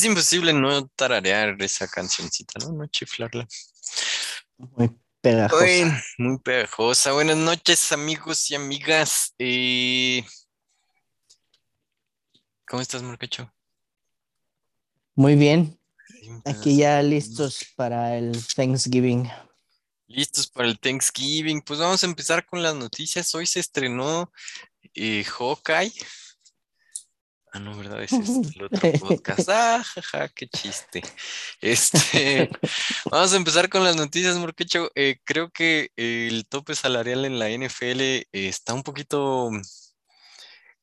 Es imposible no tararear esa cancioncita, ¿no? No chiflarla. Muy pegajosa. Uy, muy pegajosa. Buenas noches, amigos y amigas. Eh, ¿Cómo estás, Marcacho? Muy bien. Aquí ya listos para el Thanksgiving. Listos para el Thanksgiving. Pues vamos a empezar con las noticias. Hoy se estrenó eh, Hawkeye. Ah, no, ¿verdad? Ese es el otro podcast. Ah, jaja, qué chiste. Este, vamos a empezar con las noticias, Morquecho. Eh, creo que el tope salarial en la NFL está un poquito.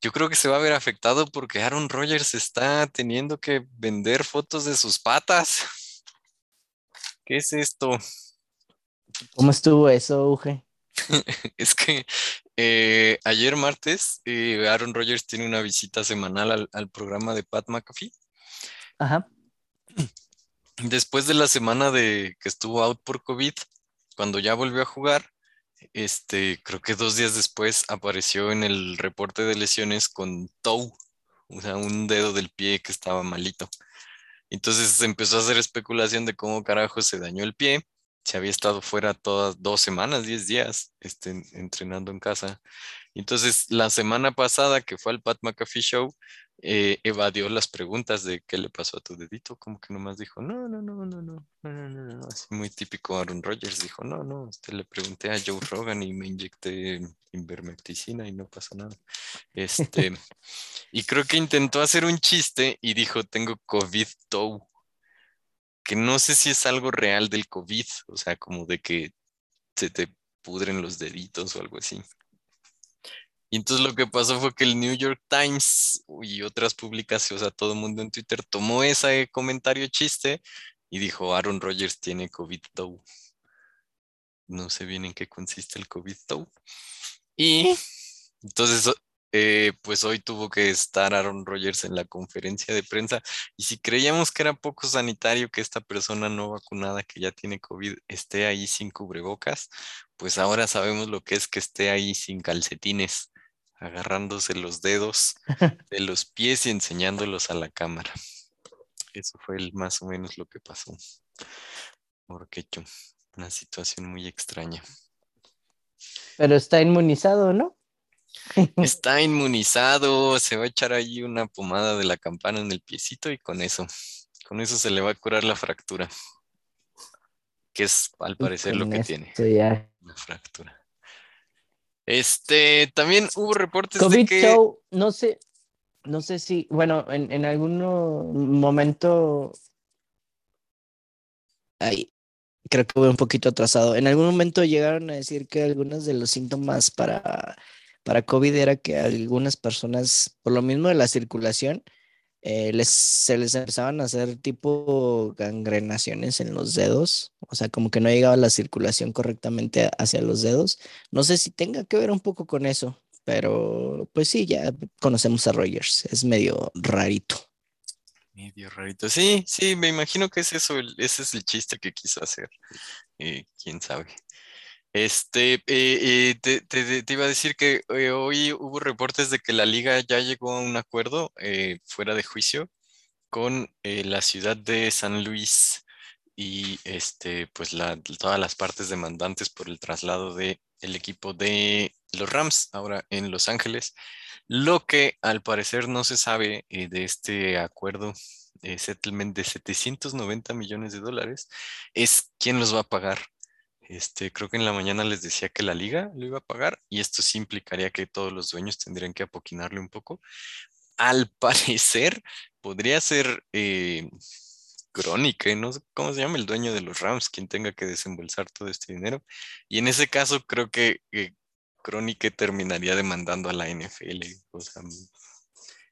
Yo creo que se va a ver afectado porque Aaron Rodgers está teniendo que vender fotos de sus patas. ¿Qué es esto? ¿Cómo estuvo eso, Uge? es que eh, ayer martes, eh, Aaron Rodgers tiene una visita semanal al, al, programa de Pat McAfee. Ajá. Después de la semana de que estuvo out por COVID, cuando ya volvió a jugar, este, creo que dos días después apareció en el reporte de lesiones con toe, o sea, un dedo del pie que estaba malito. Entonces se empezó a hacer especulación de cómo carajo se dañó el pie se había estado fuera todas dos semanas, diez días, este, entrenando en casa. Entonces, la semana pasada que fue al Pat McAfee Show, eh, evadió las preguntas de qué le pasó a tu dedito, como que nomás dijo, no, no, no, no, no, no, no, no, no, así muy típico Aaron Rodgers, dijo, no, no, este, le pregunté a Joe Rogan y me inyecté invermecticina y no pasa nada. Este, y creo que intentó hacer un chiste y dijo, tengo COVID toe que no sé si es algo real del COVID, o sea, como de que se te pudren los deditos o algo así. Y entonces lo que pasó fue que el New York Times y otras publicaciones, o sea, todo el mundo en Twitter tomó ese comentario chiste y dijo, Aaron Rodgers tiene COVID toe. No sé bien en qué consiste el COVID toe. Y entonces eh, pues hoy tuvo que estar Aaron Rodgers en la conferencia de prensa y si creíamos que era poco sanitario que esta persona no vacunada que ya tiene COVID esté ahí sin cubrebocas, pues ahora sabemos lo que es que esté ahí sin calcetines, agarrándose los dedos de los pies y enseñándolos a la cámara. Eso fue el, más o menos lo que pasó. Porque una situación muy extraña. Pero está inmunizado, ¿no? Está inmunizado, se va a echar ahí una pomada de la campana en el piecito y con eso, con eso se le va a curar la fractura. Que es al parecer lo que tiene. Ya. Una fractura. Este, también hubo reportes de que. Show, no sé, no sé si, bueno, en, en algún momento. Ay, creo que voy un poquito atrasado. En algún momento llegaron a decir que algunos de los síntomas para para COVID era que algunas personas, por lo mismo de la circulación, eh, les, se les empezaban a hacer tipo gangrenaciones en los dedos, o sea, como que no llegaba la circulación correctamente hacia los dedos. No sé si tenga que ver un poco con eso, pero pues sí, ya conocemos a Rogers, es medio rarito. Medio rarito, sí, sí, me imagino que es eso, ese es el chiste que quiso hacer, eh, quién sabe. Este, eh, eh, te, iba a decir que eh, hoy hubo reportes de que la liga ya llegó a un acuerdo fuera de juicio con la ciudad de San Luis y este, pues todas las partes demandantes por el traslado del equipo de los Rams ahora en Los Ángeles. Lo que al parecer no se sabe de este acuerdo settlement de 790 millones de dólares es quién los va a pagar este, creo que en la mañana les decía que la liga lo iba a pagar y esto sí implicaría que todos los dueños tendrían que apoquinarle un poco. Al parecer, podría ser eh, Crónica, no sé cómo se llama, el dueño de los Rams, quien tenga que desembolsar todo este dinero. Y en ese caso, creo que eh, Crónica terminaría demandando a la NFL. O sea,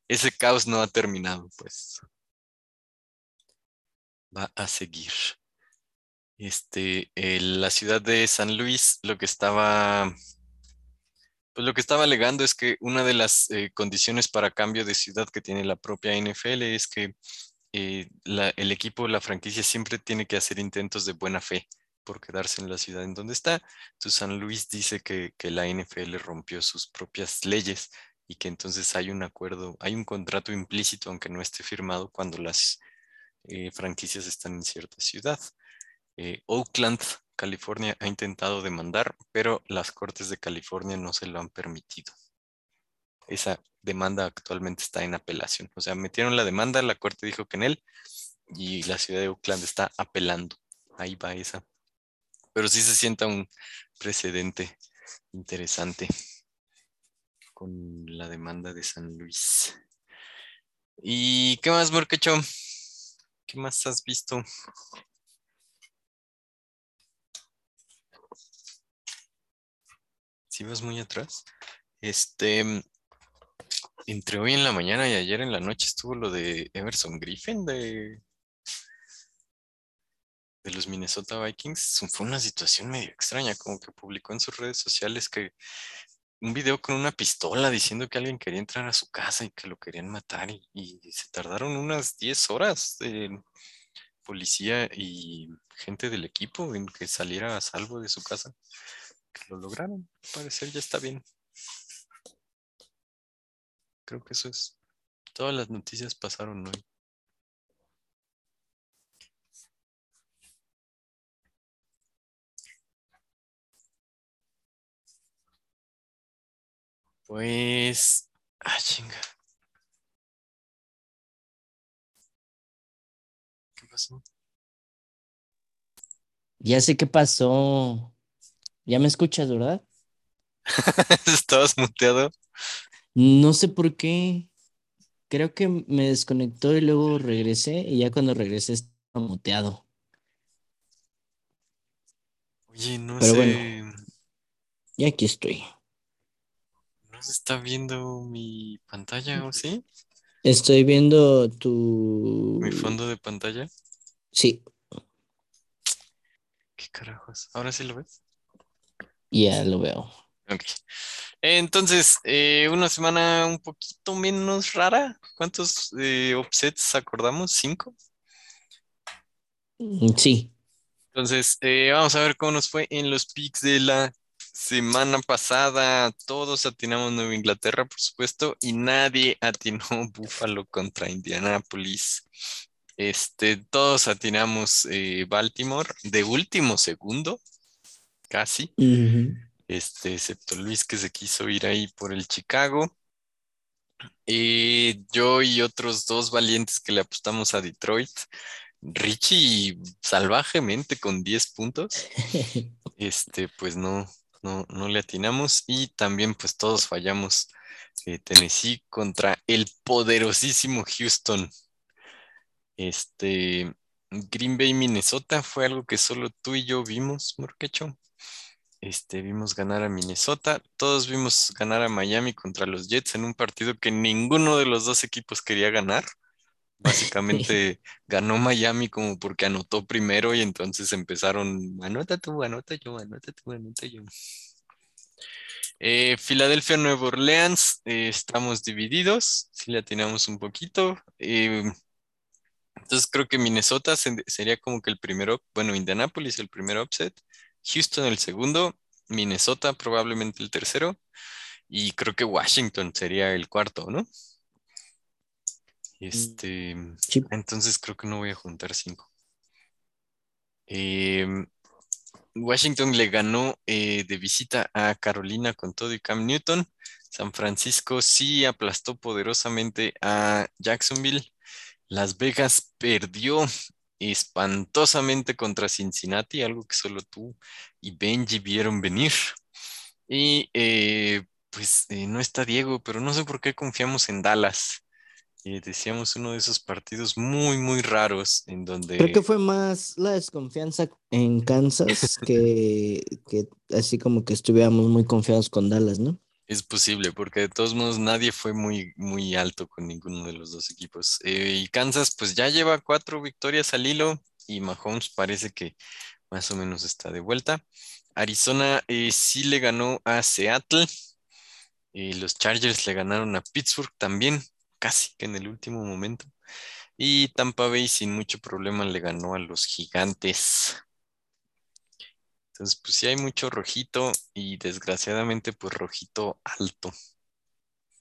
ese caos no ha terminado, pues. va a seguir. Este, la ciudad de San Luis, lo que estaba, pues lo que estaba alegando es que una de las eh, condiciones para cambio de ciudad que tiene la propia NFL es que eh, el equipo, la franquicia siempre tiene que hacer intentos de buena fe por quedarse en la ciudad en donde está. Entonces San Luis dice que, la NFL rompió sus propias leyes y que entonces hay un acuerdo, hay un contrato implícito, aunque no esté firmado, cuando las eh, franquicias están en cierta ciudad. Eh, Oakland, California, ha intentado demandar, pero las cortes de California no se lo han permitido. Esa demanda actualmente está en apelación. O sea, metieron la demanda, la corte dijo que en él, y la ciudad de Oakland está apelando. Ahí va esa. Pero sí se sienta un precedente interesante con la demanda de San Luis. ¿Y qué más, Morquecho? ¿Qué más has visto? Si vas muy atrás. Este, entre hoy en la mañana y ayer en la noche estuvo lo de Emerson Griffin de, de los Minnesota Vikings. Fue una situación medio extraña, como que publicó en sus redes sociales que un video con una pistola diciendo que alguien quería entrar a su casa y que lo querían matar y, se tardaron unas 10 horas de policía y gente del equipo en que saliera a salvo de su casa. Que lo lograron, parecer ya está bien. Creo que eso es. Todas las noticias pasaron hoy. Pues. Ah, chinga. ¿Qué pasó? Ya sé qué pasó. Ya me escuchas, ¿verdad? ¿Estabas muteado? No sé por qué. Creo que me desconectó y luego regresé y ya cuando regresé estaba muteado. Oye, no Pero bueno, ya aquí estoy. ¿No se está viendo mi pantalla o sí? Estoy viendo tu... ¿Mi fondo de pantalla? Sí. ¿Qué carajos? ¿Ahora sí lo ves? Ya lo veo. Ok. Entonces, eh, una semana un poquito menos rara. ¿Cuántos eh, offsets acordamos? ¿Cinco? Mm, sí. Entonces, eh, vamos a ver cómo nos fue en los picks de la semana pasada todos atinamos Nueva Inglaterra, por supuesto, y nadie atinó Buffalo contra Indianapolis. Este, todos atinamos eh, Baltimore de último segundo, casi. Este, excepto Luis que se quiso ir ahí por el Chicago. Y yo y otros dos valientes que le apostamos a Detroit. Richie salvajemente con 10 puntos. Este, pues no, no, le atinamos y también pues todos fallamos. Eh, Tennessee contra el poderosísimo Houston. Este, Green Bay, Minnesota fue algo que solo tú y yo vimos, Morquecho. Este, vimos ganar a Minnesota, todos vimos ganar a Miami contra los Jets en un partido que ninguno de los dos equipos quería ganar. Básicamente ganó Miami como porque anotó primero y entonces empezaron, anota tú, anota yo, anota tú, anota yo. Eh, Filadelfia, Nueva Orleans, eh, estamos divididos, si la tenemos un poquito. Eh, entonces creo que Minnesota sería como que el primero, bueno, Indianapolis el primer upset, Houston el segundo, Minnesota probablemente el tercero, y creo que Washington sería el cuarto, ¿no? Este, entonces creo que no voy a juntar cinco. Em, Washington le ganó eh, de visita a Carolina con todo y Cam Newton. San Francisco sí aplastó poderosamente a Jacksonville. Las Vegas perdió espantosamente contra Cincinnati, algo que solo tú y Benji vieron venir. Y eh, pues eh, no está Diego, pero no sé por qué confiamos en Dallas decíamos uno de esos partidos muy, muy raros en donde... Creo que fue más la desconfianza en Kansas que, que así como que estuviéramos muy confiados con Dallas, ¿no? Es posible, porque de todos modos nadie fue muy, muy alto con ninguno de los dos equipos. Eh, y Kansas pues ya lleva cuatro victorias al hilo y Mahomes parece que más o menos está de vuelta. Arizona eh, sí le ganó a Seattle. y los Chargers le ganaron a Pittsburgh también, casi que en el último momento. Y Tampa Bay sin mucho problema le ganó a los Gigantes. Entonces, pues sí hay mucho rojito y desgraciadamente pues rojito alto.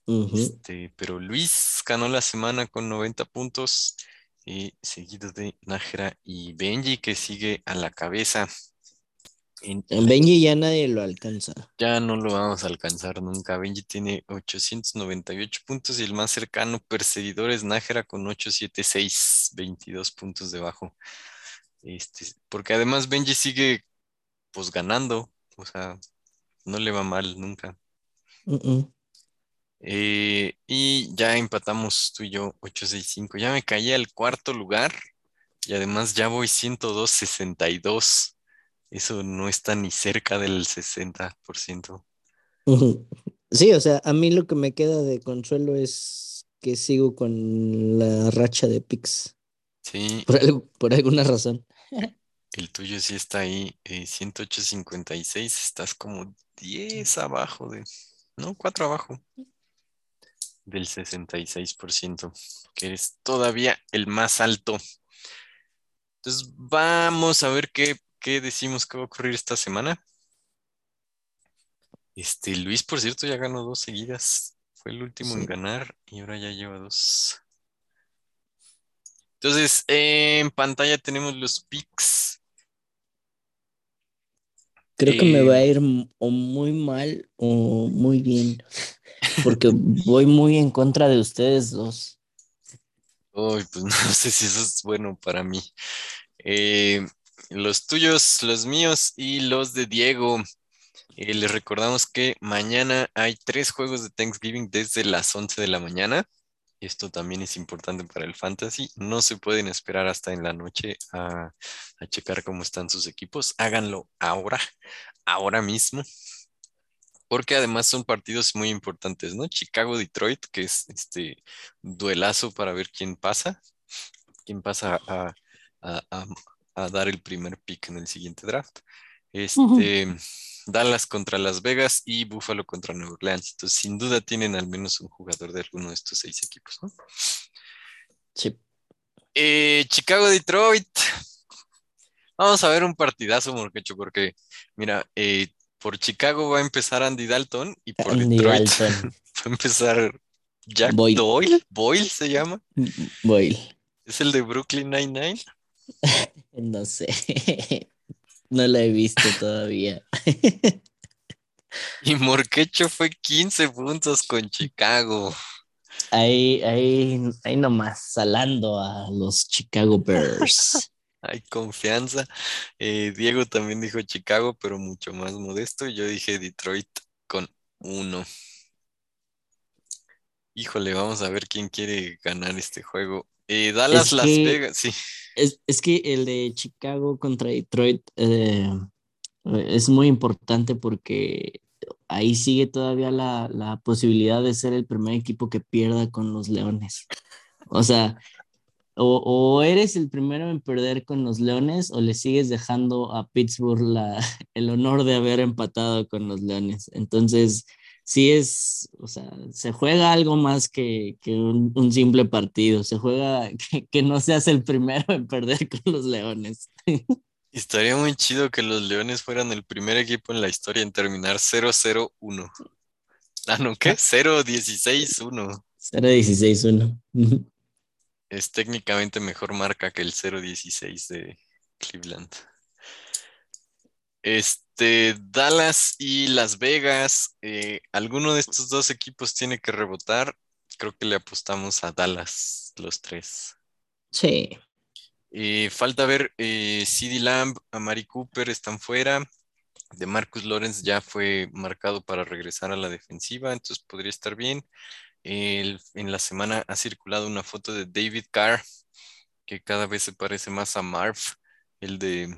Este, pero Luis ganó la semana con 90 puntos, y eh, seguido de Nájera y Benji que sigue a la cabeza. En, Benji ya nadie lo alcanza. Ya no lo vamos a alcanzar nunca. Benji tiene 898 puntos y el más cercano perseguidor es Nájera con 876, 22 puntos debajo. Este, porque además Benji sigue pues ganando, o sea, no le va mal nunca. Eh, y ya empatamos tú y yo 865. Ya me caí al cuarto lugar y además ya voy 102.62. Eso no está ni cerca del 60%. Sí, o sea, a mí lo que me queda de consuelo es que sigo con la racha de Pix. Sí. Por, por alguna razón. El tuyo sí está ahí, eh, 108.56, estás como 10 abajo de, no, 4 abajo del 66%, que eres todavía el más alto. Entonces, vamos a ver qué, qué decimos que va a ocurrir esta semana. Este, Luis, por cierto, ya ganó dos seguidas. Fue el último en ganar y ahora ya lleva dos. Entonces, en pantalla tenemos los picks Creo que me va a eh, ir o muy mal o muy bien, porque voy muy en contra de ustedes dos. Uy, pues no sé si eso es bueno para mí. Eh, los tuyos, los míos y los de Diego. Eh, les recordamos que mañana hay tres juegos de Thanksgiving desde las 11 de la mañana. Esto también es importante para el fantasy. No se pueden esperar hasta en la noche a, checar cómo están sus equipos. Háganlo ahora, ahora mismo. Porque además son partidos muy importantes, ¿no? Chicago-Detroit, que es este duelazo para ver quién pasa. Quién pasa a, dar el primer pick en el siguiente draft. Este. Dallas contra Las Vegas y Buffalo contra Nueva Orleans. Entonces, sin duda tienen al menos un jugador de alguno de estos seis equipos, ¿no? Sí. Eh, Chicago, Detroit. Vamos a ver un partidazo, Morquecho, porque, mira, eh, por Chicago va a empezar Andy Dalton y por Detroit va a empezar Jack Doyle. Boyle se llama. Boyle. ¿Es el de Brooklyn Nine-Nine? no sé. No la he visto todavía. y Morquecho fue 15 puntos con Chicago. Ahí, ahí, ahí nomás, salando a los Chicago Bears. Hay confianza. Eh, Diego también dijo Chicago, pero mucho más modesto. Yo dije Detroit con uno. Híjole, vamos a ver quién quiere ganar este juego. Eh, Dallas, Las Vegas, sí. Es, que el de Chicago contra Detroit eh, es muy importante porque ahí sigue todavía la, posibilidad de ser el primer equipo que pierda con los Leones. O sea, o, eres el primero en perder con los Leones o le sigues dejando a Pittsburgh la, el honor de haber empatado con los Leones. Entonces, sí es, o sea, se juega algo más que, un, simple partido, se juega que, no seas el primero en perder con los Leones. Estaría muy chido que los Leones fueran el primer equipo en la historia en terminar 0-0-1. Ah, no, ¿qué? 0-16-1. 0-16-1. Es técnicamente mejor marca que el 0-16 de Cleveland. Este, Dallas y Las Vegas, eh, alguno de estos dos equipos tiene que rebotar. Creo que le apostamos a Dallas, los tres. Sí. Eh, falta ver eh, CD Lamb, a Mari Cooper están fuera. De Marcus Lawrence ya fue marcado para regresar a la defensiva, entonces podría estar bien. en la semana ha circulado una foto de David Carr, que cada vez se parece más a Marv, el de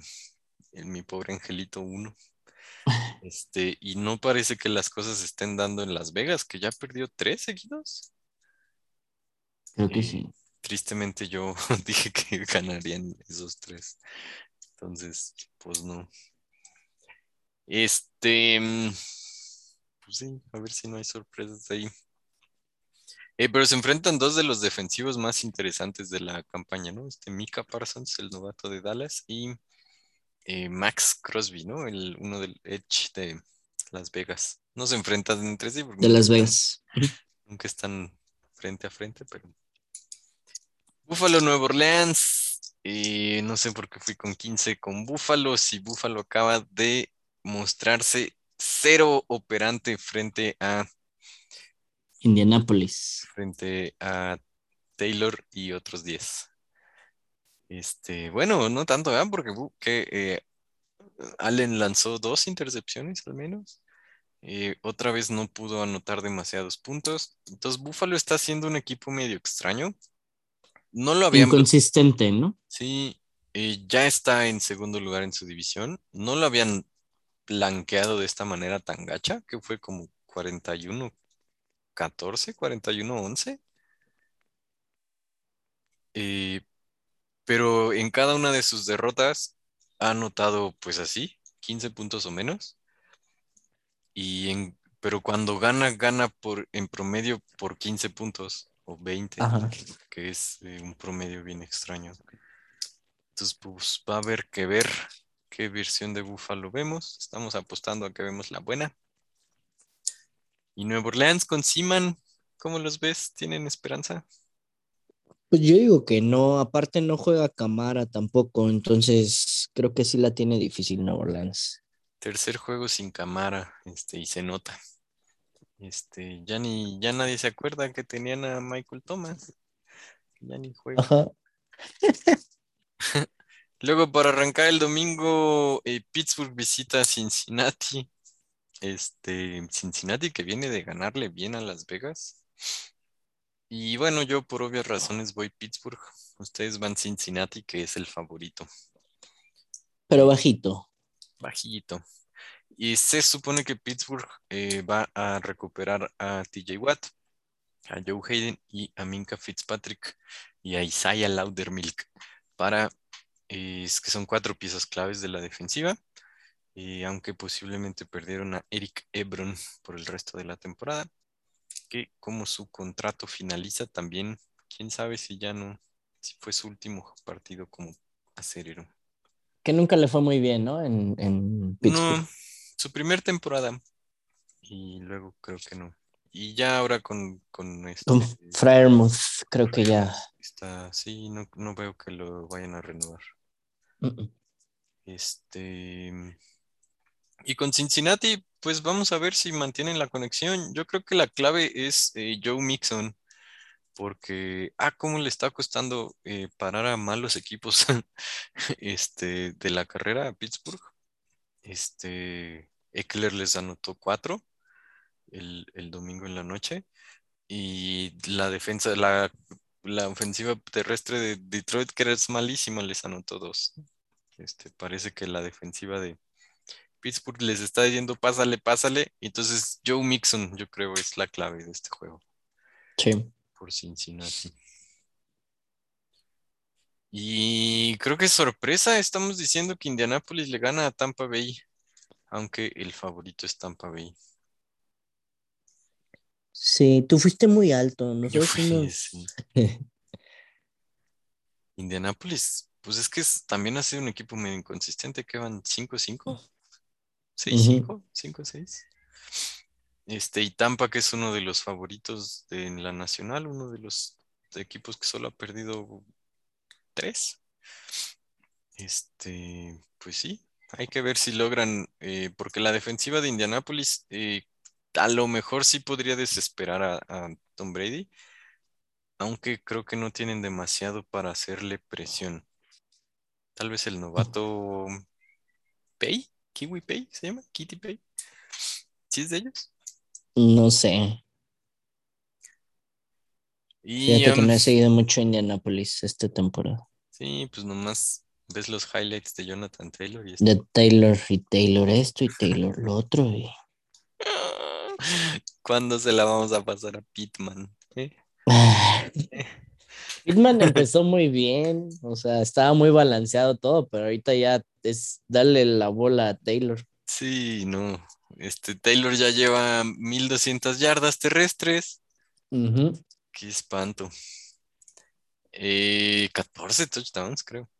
mi pobre angelito 1. Este, y no parece que las cosas se estén dando en Las Vegas, que ya perdió tres seguidos. Creo que Y sí. Tristemente yo dije que ganarían esos tres. Entonces, pues no. Este, mm, pues sí, a ver si no hay sorpresas ahí. Eh, pero se enfrentan dos de los defensivos más interesantes de la campaña, ¿no? Este Mika Parsons, el novato de Dallas, y eh, Max Crosby, ¿no? El, uno del Edge de Las Vegas. No se enfrentan entre sí De Las Vegas. Nunca están frente a frente, pero. Buffalo, Nueva Orleans. eh, no sé por qué fui con 15 con Buffalo. Si Buffalo acaba de mostrarse cero operante frente a, Indianapolis. frente a Taylor y otros 10. Este, bueno, no tanto, ¿verdad? Porque que, eh, Allen lanzó dos intercepciones al menos. Eh, otra vez no pudo anotar demasiados puntos. Entonces, Buffalo está siendo un equipo medio extraño. No lo habían Inconsistente, ¿no? Sí, eh, ya está en segundo lugar en su división. No lo habían blanqueado de esta manera tan gacha, que fue como 41-14, 41-11. Eh, pero en cada una de sus derrotas ha anotado, pues así, 15 puntos o menos. Y en, pero cuando gana, gana por, en promedio por 15 puntos o 20 Ajá. que es eh, un promedio bien extraño. Entonces, pues va a haber que ver qué versión de Buffalo vemos. Estamos apostando a que vemos la buena. Y Nueva Orleans con Seaman, ¿cómo los ves? ¿Tienen esperanza? Pues yo digo que no, aparte no juega Camara tampoco, entonces creo que sí la tiene difícil Nueva Orleans. Tercer juego sin cámara, este, y se nota. Este, ya ni, ya nadie se acuerda que tenían a Michael Thomas. Ya ni juega. Ajá. Luego, para arrancar el domingo, eh, Pittsburgh visita a Cincinnati. Este, Cincinnati que viene de ganarle bien a Las Vegas. Y bueno, yo por obvias razones voy Pittsburgh. Ustedes van Cincinnati, que es el favorito. Pero bajito. Bajito. Y se supone que Pittsburgh eh, va a recuperar a TJ Watt, a Joe Hayden y a Minka Fitzpatrick y a Isaiah Laudermilk para eh, es que son cuatro piezas claves de la defensiva. Y aunque posiblemente perdieron a Eric Ebron por el resto de la temporada, que como su contrato finaliza también, quién sabe si ya no, si fue su último partido como acerero. Que nunca le fue muy bien, ¿no? En, en Pittsburgh. No, su primer temporada. Y luego creo que no. Y ya ahora con, con este, Con Friermuth, creo que ya. está, sí, no, no veo que lo vayan a renovar. Este. Y con Cincinnati, pues vamos a ver si mantienen la conexión. Yo creo que la clave es eh, Joe Mixon, porque, ah, cómo le está costando eh, parar a malos equipos este, de la carrera a Pittsburgh. Este, Eckler les anotó cuatro el, domingo en la noche y la defensa, la, la ofensiva terrestre de Detroit, que es malísima, les anotó dos. Este, parece que la defensiva de Pittsburgh les está diciendo pásale, pásale. Entonces Joe Mixon, yo creo, es la clave de este juego Sí. por Cincinnati. Y creo que sorpresa, estamos diciendo que Indianapolis le gana a Tampa Bay, aunque el favorito es Tampa Bay. Sí, tú fuiste muy alto. Yo Nosotros fui, fuimos- sí. Indianapolis, pues es que es- también ha sido un equipo medio inconsistente, que van 5-5, 6-5, 5-6. Este, y Tampa, que es uno de los favoritos de en la nacional, uno de los equipos que solo ha perdido tres. Este, pues sí, hay que ver si logran, eh, porque la defensiva de Indianapolis eh, a lo mejor sí podría desesperar a, a Tom Brady, aunque creo que no tienen demasiado para hacerle presión. Tal vez el novato Pay, Kiwi Pay, ¿se llama? Kitty Pay. ¿Sí es de ellos? No sé. Y Fíjate que no he seguido mucho Indianapolis esta temporada. sí, pues nomás ves los highlights de Jonathan Taylor y De Taylor y Taylor esto y Taylor lo otro. Y... ¿Cuándo se la vamos a pasar a Pitman? ¿Eh? Pitman empezó muy bien, o sea, estaba muy balanceado todo, pero ahorita ya es darle la bola a Taylor. Sí, no. Este Taylor ya lleva 1200 yardas terrestres. Qué espanto. 14 eh, touchdowns, creo.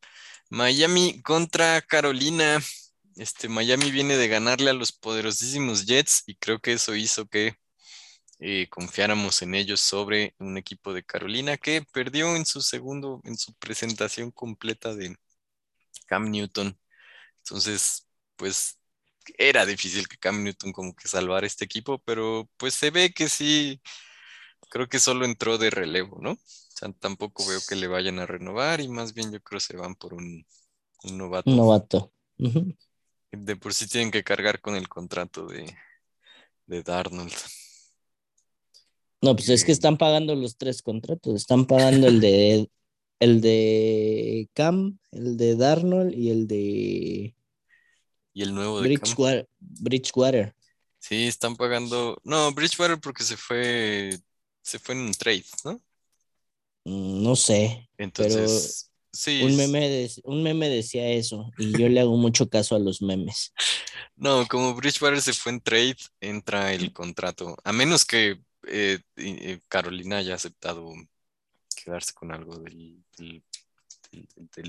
Miami contra Carolina. Este Miami viene de ganarle a los poderosísimos Jets y creo que eso hizo que eh, confiáramos en ellos sobre un equipo de Carolina que perdió en su segundo, en su presentación completa de Cam Newton. Entonces, pues era difícil que Cam Newton como que salvara este equipo, pero pues se ve que sí, creo que solo entró de relevo, ¿no? O sea, tampoco veo que le vayan a renovar y más bien yo creo que se van por un, novato. Un novato. De por sí tienen que cargar con el contrato de, de Darnold. No, pues es que están pagando los tres contratos. Están pagando el de el de Cam, el de Darnold y el de y el nuevo de Bridgewater. Bridgewater. Sí, están pagando. No, Bridgewater porque se fue se fue en un trade, ¿no? Mm, no sé. Entonces, sí. Un meme, un meme decía eso y yo le hago mucho caso a los memes. No, como Bridgewater se fue en trade, entra el contrato. A menos que eh, eh, Carolina haya aceptado quedarse con algo del,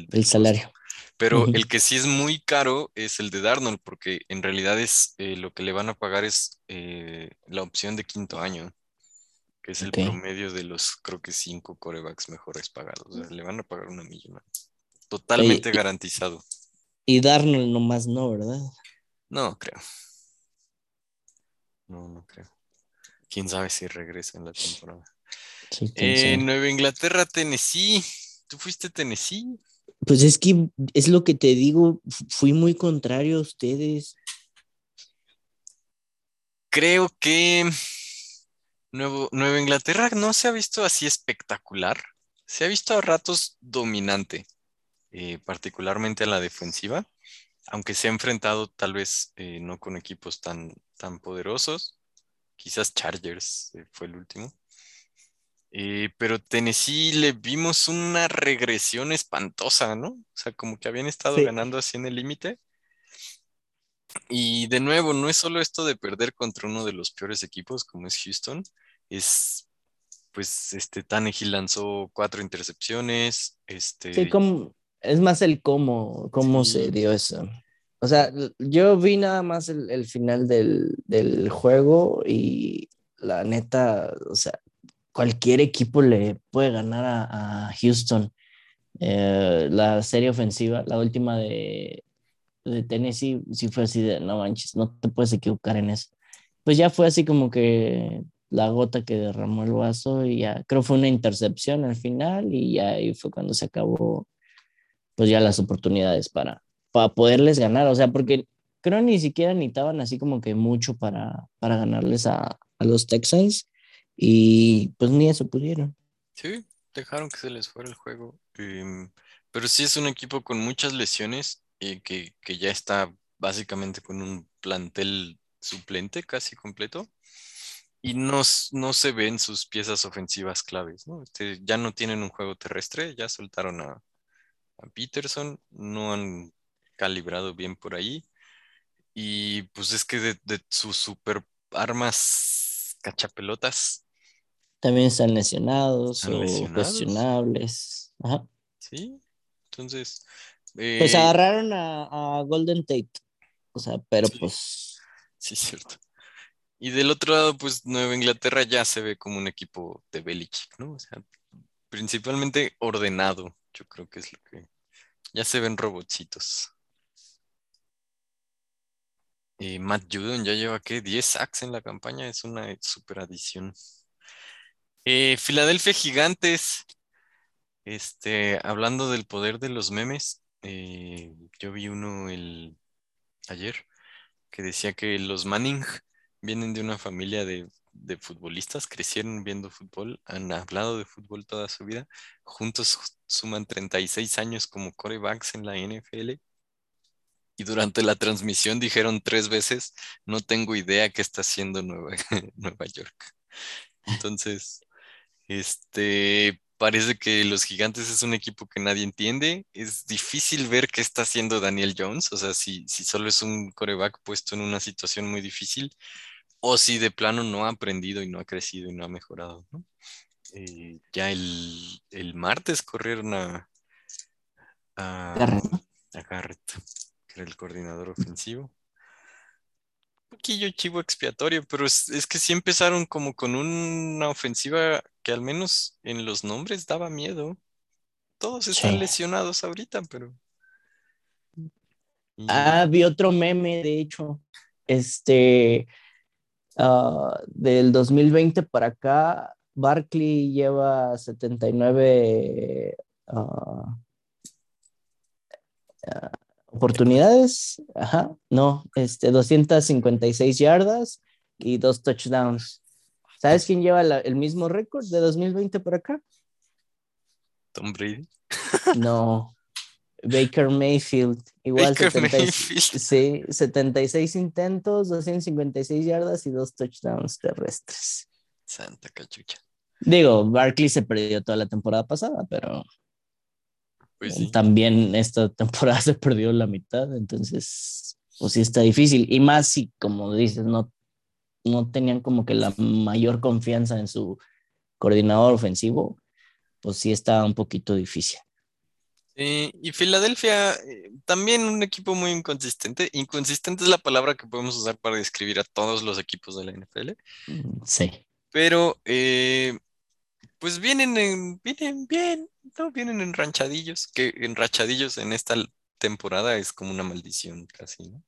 del, salario. Pero el que sí es muy caro es el de Darnold, porque en realidad es eh, lo que le van a pagar es la opción de quinto año, que es el promedio de los, creo que cinco corebacks mejores pagados. le van a pagar una millón. Totalmente garantizado. Y Darnold nomás no, ¿verdad? No, creo. No, no creo quién sabe si regresa en la temporada. Eh, Nueva Inglaterra, Tennessee. ¿Tú fuiste a Tennessee? Pues es que es lo que te digo, fui muy contrario a ustedes. Creo que Nueva Inglaterra no se ha visto así espectacular. Se ha visto a ratos dominante, eh, particularmente a la defensiva, aunque se ha enfrentado tal vez eh, no con equipos tan, tan poderosos quizás Chargers eh, fue el último. Eh, pero Tennessee le vimos una regresión espantosa, ¿no? O sea, como que habían estado ganando así en el límite. Y de nuevo, no es solo esto de perder contra uno de los peores equipos como es Houston, es pues este Tannehill lanzó cuatro intercepciones, este Sí, como es más el cómo, cómo se dio eso. O sea, yo vi nada más el, final del, juego y la neta, o sea, cualquier equipo le puede ganar a, Houston. Eh, la serie ofensiva, la última de, de Tennessee, sí fue así de, no manches, no te puedes equivocar en eso. Pues ya fue así como que la gota que derramó el vaso y ya, creo fue una intercepción al final y ya ahí fue cuando se acabó, pues ya las oportunidades para, para poderles ganar, o sea, porque creo ni siquiera necesitaban así como que mucho para, para ganarles a, los Texans y pues ni eso pudieron. Sí, dejaron que se les fuera el juego, em, pero sí es un equipo con muchas lesiones y que, ya está básicamente con un plantel suplente casi completo y no, no, se ven sus piezas ofensivas claves, ¿no? Este, ya no tienen un juego terrestre, ya soltaron a, a Peterson, no han calibrado bien por ahí. Y pues es que de, sus super armas cachapelotas. También están lesionados o cuestionables. Sí, entonces. pues eh, agarraron a, Golden Tate. O sea, pero pues. Sí, cierto. Y del otro lado, pues Nueva Inglaterra ya se ve como un equipo de Belichick, ¿no? O sea, principalmente ordenado. Yo creo que es lo que. Ya se ven robotcitos. Matt Judon ya lleva, ¿qué? 10 sacks en la campaña, es una super adición. Eh, Filadelfia Gigantes, este, hablando del poder de los memes, eh, yo vi uno el, ayer que decía que los Manning vienen de una familia de de futbolistas, crecieron viendo fútbol, han hablado de fútbol toda su vida, juntos suman 36 años como corebacks en la NFL. Y durante la transmisión dijeron tres veces, no tengo idea qué está haciendo Nueva, Nueva York. Entonces, este, parece que los gigantes es un equipo que nadie entiende. Es difícil ver qué está haciendo Daniel Jones. O sea, si, si solo es un coreback puesto en una situación muy difícil, o si de plano no ha aprendido y no ha crecido y no ha mejorado. Eh, ya el, martes corrieron a, a, Garrett. Era el coordinador ofensivo. Un poquillo chivo expiatorio, pero es, es que sí empezaron como con una ofensiva que al menos en los nombres daba miedo. Todos están lesionados ahorita, pero. Ah, vi otro meme, de hecho. Este. Ah, del 2020 para acá, Barkley lleva 79 ah, ah, oportunidades. Ajá, no, este, 256 yardas y dos touchdowns. ¿Sabes quién lleva el mismo récord de 2020 por acá? Tom Brady. No, Baker Mayfield. Igual Baker 76 intentos, 256 yardas y dos touchdowns terrestres. Santa cachucha. Digo, Barkley se perdió toda la temporada pasada, pero pues también esta temporada se perdió la mitad, entonces, pues sí está difícil. Y más si, como dices, no no tenían como que la mayor confianza en su coordinador ofensivo, pues sí estaba un poquito difícil. y Filadelfia, eh, también un equipo muy inconsistente. Inconsistente es la palabra que podemos usar para describir a todos los equipos de la NFL. Mm, sí. Pero, eh, pues vienen, en, vienen bien, ¿no? Vienen enranchadillos, que enrachadillos en esta temporada es como una maldición casi, ¿no?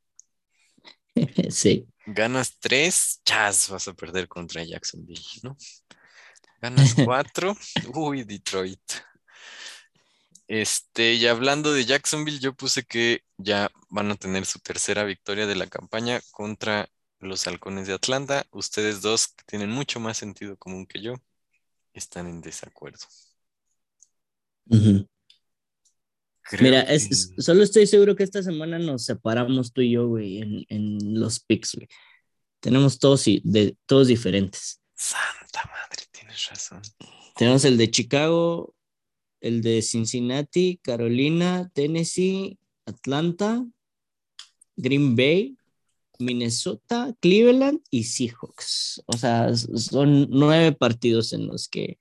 sí. Ganas tres, chas, vas a perder contra Jacksonville, ¿no? Ganas cuatro, uy, Detroit. Este, y hablando de Jacksonville, yo puse que ya van a tener su tercera victoria de la campaña contra los halcones de Atlanta. Ustedes dos, tienen mucho más sentido común que yo, están en desacuerdo. Mira, es, solo estoy seguro que esta semana nos separamos tú y yo, güey, en, en los picks, güey. Tenemos todos, de, todos diferentes. Santa madre, tienes razón. Tenemos el de Chicago, el de Cincinnati, Carolina, Tennessee, Atlanta, Green Bay, Minnesota, Cleveland y Seahawks. O sea, son nueve partidos en los que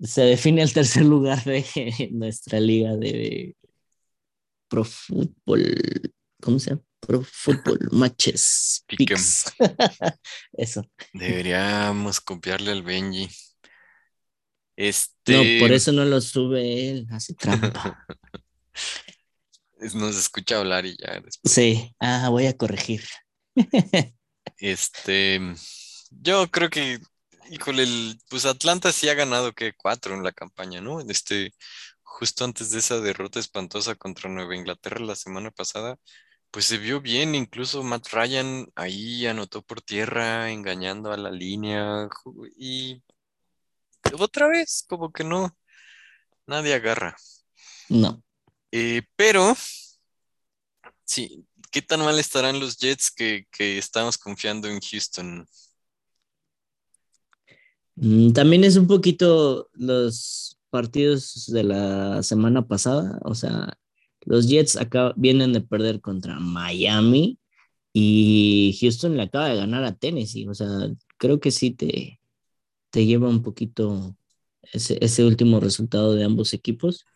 se define el tercer lugar de nuestra liga de Pro Football. ¿Cómo se llama? Pro Football Matches. Eso. Deberíamos copiarle al Benji. Este... No, por eso no lo sube él, hace trampa. Nos escucha hablar y ya después. Sí, ah, voy a corregir. este, yo creo que híjole, pues Atlanta sí ha ganado que cuatro en la campaña, ¿no? Este, justo antes de esa derrota espantosa contra Nueva Inglaterra la semana pasada, pues se vio bien, incluso Matt Ryan ahí anotó por tierra, engañando a la línea y otra vez, como que no, nadie agarra. No. Eh, pero, sí, ¿qué tan mal estarán los Jets que, que estamos confiando en Houston? Mm, también es un poquito los partidos de la semana pasada, o sea, los Jets acá vienen de perder contra Miami y Houston le acaba de ganar a Tennessee, o sea, creo que sí te, te lleva un poquito ese, ese último resultado de ambos equipos.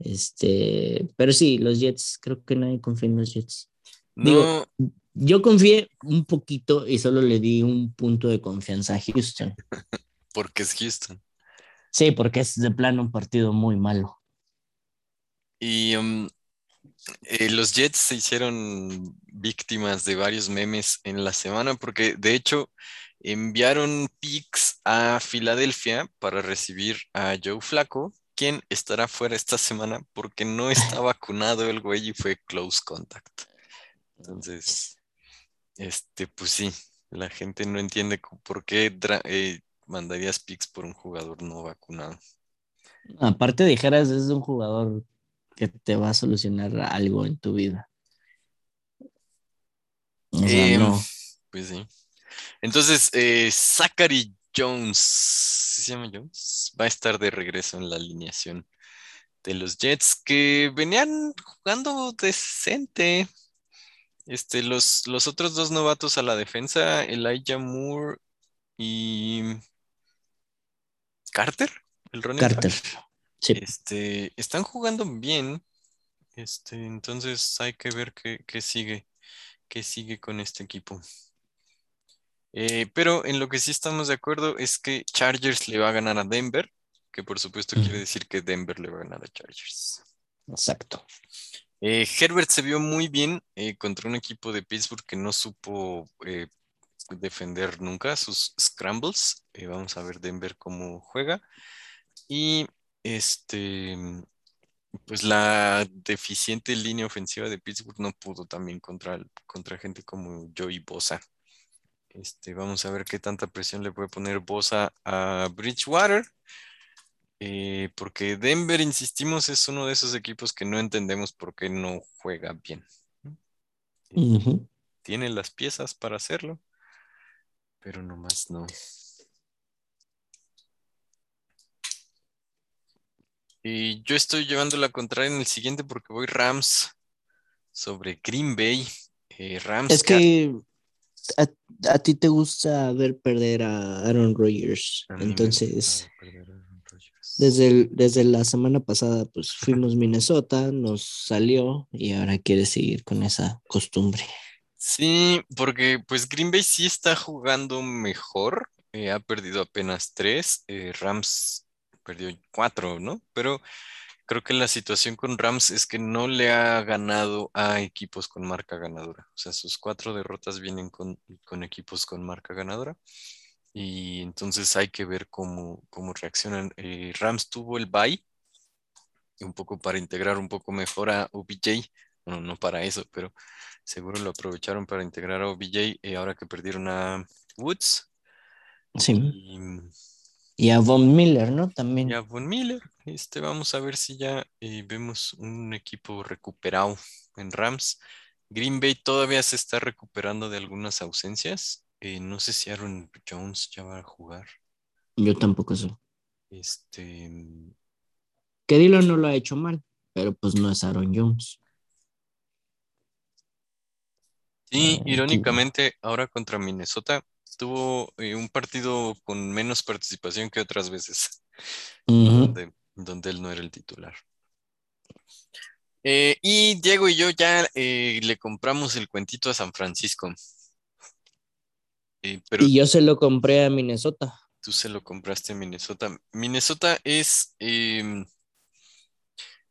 Este, pero sí, los Jets, creo que nadie confía en los Jets. Digo, yo confié un poquito y solo le di un punto de confianza a Houston. Porque es Houston. Sí, porque es de plano un partido muy malo. Y um, eh, los Jets se hicieron víctimas de varios memes en la semana porque de hecho enviaron picks a Filadelfia para recibir a Joe Flaco, quien estará fuera esta semana porque no está vacunado el güey y fue close contact. Entonces, este, pues sí, La gente no entiende por qué eh, mandarías picks por un jugador no vacunado. Aparte dijeras, es un jugador que te va a solucionar algo en tu vida. Em, pues sí. Entonces, eh, Zachary Jones, ¿se llama Jones? Va a estar de regreso en la alineación de los Jets que venían jugando decente. Este, los, los otros dos novatos a la defensa, Elijah Moore y Carter, el running Carter. Este, están jugando bien. Este, entonces hay que ver qué, sigue, qué sigue con este equipo. Eh, pero en lo que sí estamos de acuerdo es que Chargers le va a ganar a Denver, que por supuesto quiere decir que Denver le va a ganar a Chargers. Exacto. Eh, Herbert se vio muy bien eh, contra un equipo de Pittsburgh que no supo defender nunca sus scrambles. vamos a ver Denver cómo juega. Y este, pues la deficiente línea ofensiva de Pittsburgh no pudo también contra, contra gente como Joey Bosa. Este, vamos a ver qué tanta presión le puede poner Bosa a Bridgewater. Eh, porque Denver, insistimos, es uno de esos equipos que no entendemos por qué no juega bien. Tiene las piezas para hacerlo, pero nomás no. Y yo estoy llevando la contraria en el siguiente porque voy Rams sobre Green Bay. Eh, Rams. Es que a, ti te gusta ver perder a Aaron Rodgers. Entonces, desde, desde la semana pasada, pues fuimos Minnesota, nos salió y ahora quiere seguir con esa costumbre. Sí, porque pues Green Bay sí está jugando mejor. Eh, ha perdido apenas tres. Eh, Rams perdió cuatro, ¿no? Pero creo que la situación con Rams es que no le ha ganado a equipos con marca ganadora. O sea, sus cuatro derrotas vienen con, equipos con marca ganadora. Y entonces hay que ver cómo, cómo reaccionan. Eh, Rams tuvo el bye, un poco para integrar un poco mejor a OBJ. Bueno, no para eso, pero seguro lo aprovecharon para integrar a OBJ eh, ahora que perdieron a Woods. Sí. Y a Von Miller, ¿no? También. Y a Von Miller. Este, vamos a ver si ya eh, vemos un equipo recuperado en Rams. Green Bay todavía se está recuperando de algunas ausencias. Eh, no sé si Aaron Jones ya va a jugar. Yo tampoco sé. Este. Que Dillon no lo ha hecho mal, pero pues no es Aaron Jones. Sí, eh, irónicamente, ahora contra Minnesota tuvo eh, un partido con menos participación que otras veces, donde, él no era el titular. Eh, y Diego y yo ya eh, le compramos el cuentito a San Francisco. pero y yo se lo compré a Minnesota. Tú se lo compraste a Minnesota. Minnesota es, em,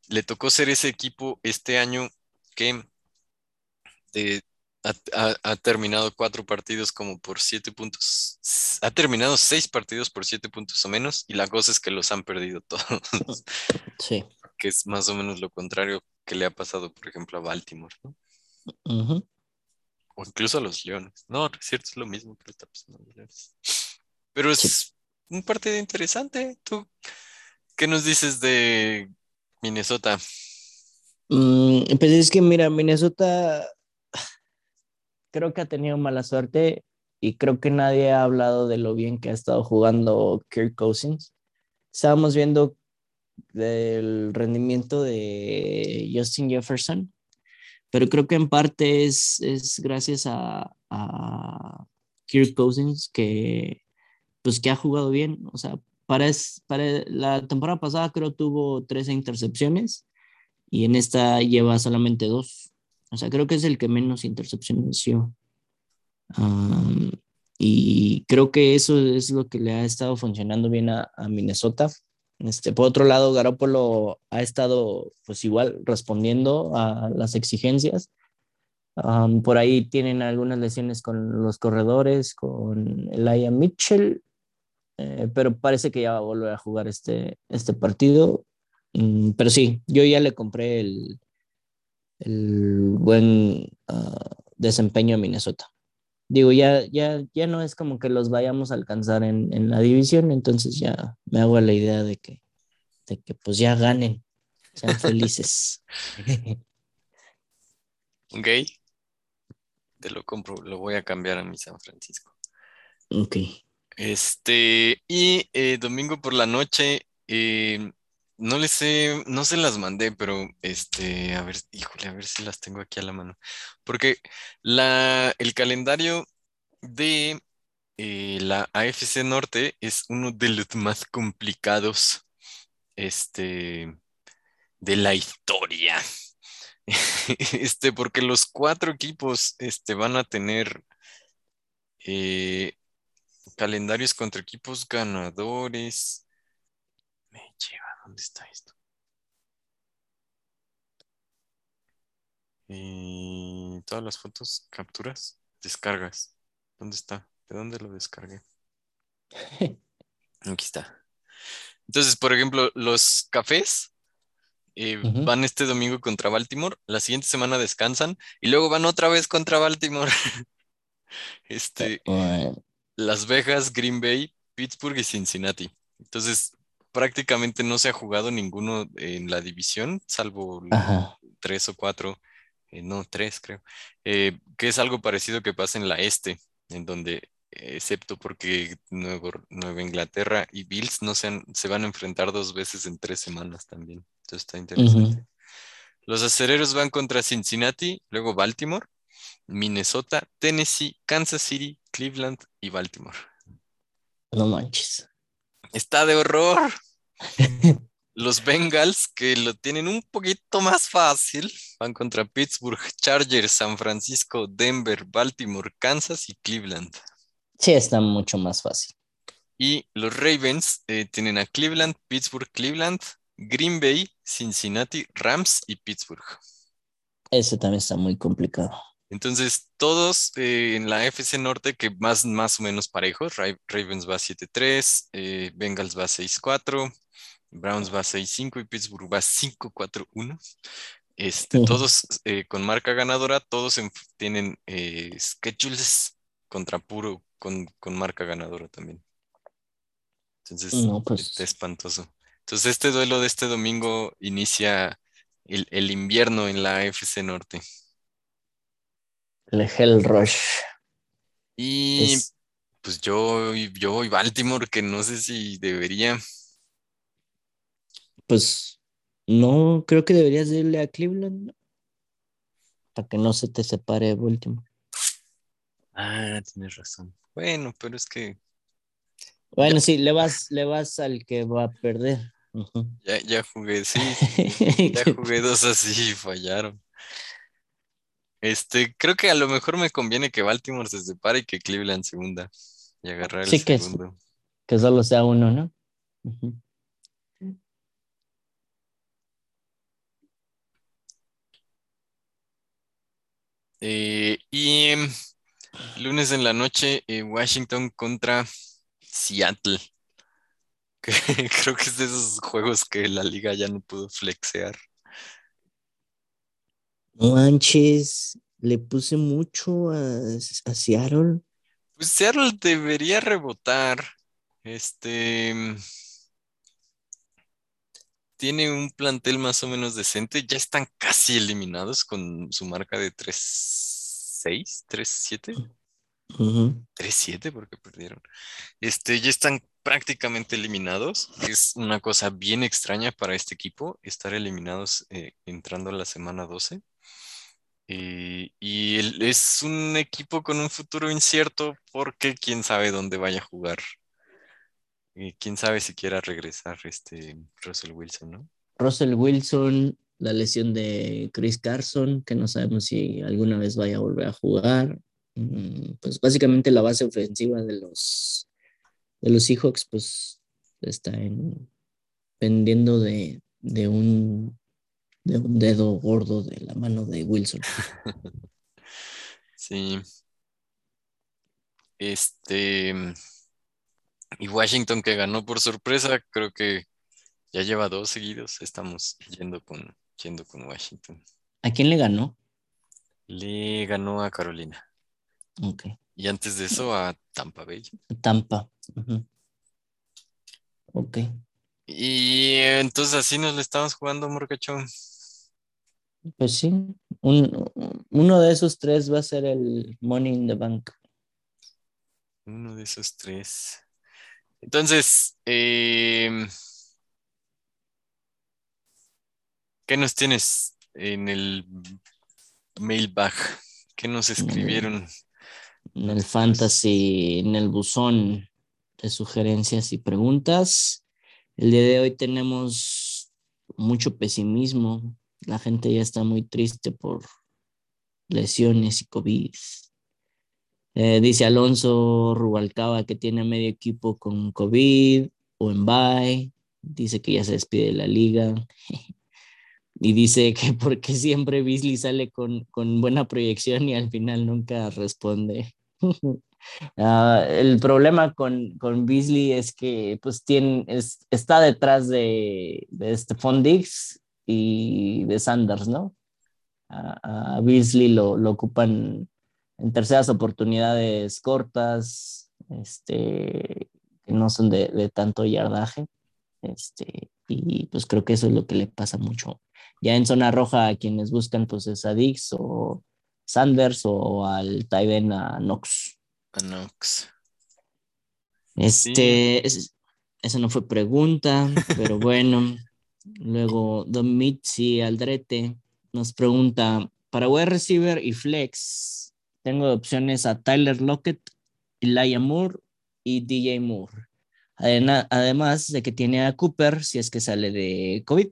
le tocó ser ese equipo este año que de, ha, terminado cuatro partidos como por siete puntos. Ha terminado seis partidos por siete puntos o menos y la cosa es que los han perdido todos. Sí. Que es más o menos lo contrario que le ha pasado, por ejemplo, a Baltimore, ¿no? O incluso a los Leones. No, es cierto, es lo mismo que está pasando Pero es un partido interesante. ¿Tú qué nos dices de Minnesota? Mm, pues es que mira, Minnesota creo que ha tenido mala suerte y creo que nadie ha hablado de lo bien que ha estado jugando Kirk Cousins. Estábamos viendo el rendimiento de Justin Jefferson, pero creo que en parte es, es gracias a, a Kirk Cousins que, pues, que ha jugado bien. O sea, para, para la temporada pasada creo tuvo 13 intercepciones y en esta lleva solamente dos. O sea, creo que es el que menos intercepciones dio. y creo que eso es lo que le ha estado funcionando bien a, Minnesota. Este, por otro lado, Garoppolo ha estado pues igual respondiendo a las exigencias. por ahí tienen algunas lesiones con los corredores, con Elia Mitchell, eh, pero parece que ya va a volver a jugar este, este partido. Mm, pero sí, yo ya le compré el, el buen ah, desempeño de Minnesota. digo, ya, ya, ya no es como que los vayamos a alcanzar en, en la división, entonces ya me hago la idea de que, de que pues ya ganen, sean felices. Ok. Te lo compro, lo voy a cambiar a mi San Francisco. ok. Este, y eh, domingo por la noche, eh, no les sé, no se las mandé, pero este, a ver, híjole, a ver si las tengo aquí a la mano. Porque la, el calendario de eh, la AFC Norte es uno de los más complicados, este, de la historia. Este, porque los cuatro equipos, este, van a tener eh, calendarios contra equipos ganadores. Me lleva, ¿dónde está esto? Y todas las fotos, capturas, descargas. ¿Dónde está? ¿De dónde lo descargué? Aquí está. Entonces, por ejemplo, los cafés eh, van este domingo contra Baltimore, la siguiente semana descansan y luego van otra vez contra Baltimore. Este, Las Vegas, Green Bay, Pittsburgh y Cincinnati. Entonces, prácticamente no se ha jugado ninguno en la división, salvo ajá. tres o cuatro, eh, no, tres creo, eh, que es algo parecido que pasa en la este, en donde, excepto porque Nuevo- Nueva Inglaterra y Bills no se, han- se van a enfrentar dos veces en tres semanas también. Entonces está interesante. Los acereros van contra Cincinnati, luego Baltimore, Minnesota, Tennessee, Kansas City, Cleveland y Baltimore. No manches. Está de horror. Los Bengals, que lo tienen un poquito más fácil, van contra Pittsburgh, Chargers, San Francisco, Denver, Baltimore, Kansas y Cleveland. Sí, está mucho más fácil. Y los Ravens eh, tienen a Cleveland, Pittsburgh, Cleveland, Green Bay, Cincinnati, Rams y Pittsburgh. Ese también está muy complicado. Entonces, todos eh, en la FC Norte, que más, más o menos parejos, Ra- Ravens va 7-3, eh, Bengals va 6-4, Browns va 6-5 y Pittsburgh va 5-4-1. Este, todos eh, con marca ganadora, todos en- tienen eh, schedules contra puro, con, con marca ganadora también. Entonces, No, pues está espantoso. Entonces, este duelo de este domingo inicia el, el invierno en la FC Norte. El Hell Rush. Y Es, pues yo, yo voy Baltimore, que no sé si debería. pues, no creo que deberías irle a Cleveland para que no se te separe Baltimore. Ah, tienes razón. Bueno, pero es que Bueno, sí, le vas, le vas al que va a perder. Ya, ya jugué, sí, ya jugué dos así y fallaron. Este, creo que a lo mejor me conviene que Baltimore se separe y que Cleveland se hunda y agarrar el Sí, que es- segundo. que solo sea uno, ¿no? Eh, y em, lunes en la noche, eh, Washington contra Seattle. Que creo que es de esos juegos que la liga ya no pudo flexear. No manches, le puse mucho a, a Seattle. Pues Seattle debería rebotar. Este tiene un plantel más o menos decente. Ya están casi eliminados con su marca de 3-6, 3-7. Ujú. 3-7 porque perdieron. Este, ya están prácticamente eliminados. Es una cosa bien extraña para este equipo estar eliminados eh, entrando a la semana 12. Eh, y es un equipo con un futuro incierto porque quién sabe dónde vaya a jugar. Y quién sabe si quiera regresar este Russell Wilson, ¿no? Russell Wilson, la lesión de Chris Carson, que no sabemos si alguna vez vaya a volver a jugar. Mm, Pues básicamente la base ofensiva de los de los Seahawks, pues está en pendiendo de, de un de un dedo gordo de la mano de Wilson. Sí. Este. Y Washington que ganó por sorpresa, creo que ya lleva dos seguidos. Estamos yendo con, yendo con Washington. ¿A quién le ganó? Le ganó a Carolina. Ok. Y antes de eso a Tampa Bay. Tampa. Ujú. Ok. Y entonces así nos le estamos jugando, Morcachón. Pues sí, un- uno de esos tres va a ser el Money in the Bank. Uno de esos tres. Entonces, em, ¿qué nos tienes en el mailbag? ¿Qué nos escribieron? En el fantasy, en el buzón de sugerencias y preguntas. El día de hoy tenemos mucho pesimismo. La gente ya está muy triste por lesiones y COVID. Eh, dice Alonso Rubalcaba que tiene medio equipo con COVID o en bye. Dice que ya se despide de la liga. y dice que porque siempre Beasley sale con, con buena proyección y al final nunca responde. Ah, el problema con, con Beasley es que pues tiene, es- está detrás de, de Stephon Diggs y de Sanders, ¿no? A, a Beasley lo, lo ocupan en terceras oportunidades cortas, este, que no son de, de tanto yardaje. Este, y pues creo que eso es lo que le pasa mucho. Ya en zona roja, a quienes buscan pues es a Diggs o Sanders o al Tyven a Knox. Anox. Este, ese- esa no fue pregunta, pero bueno. Luego, Don Mitzi Aldrete nos pregunta: para wide receiver y flex, tengo opciones a Tyler Lockett, Elijah Moore y DJ Moore. Además de que tiene a Cooper si es que sale de COVID.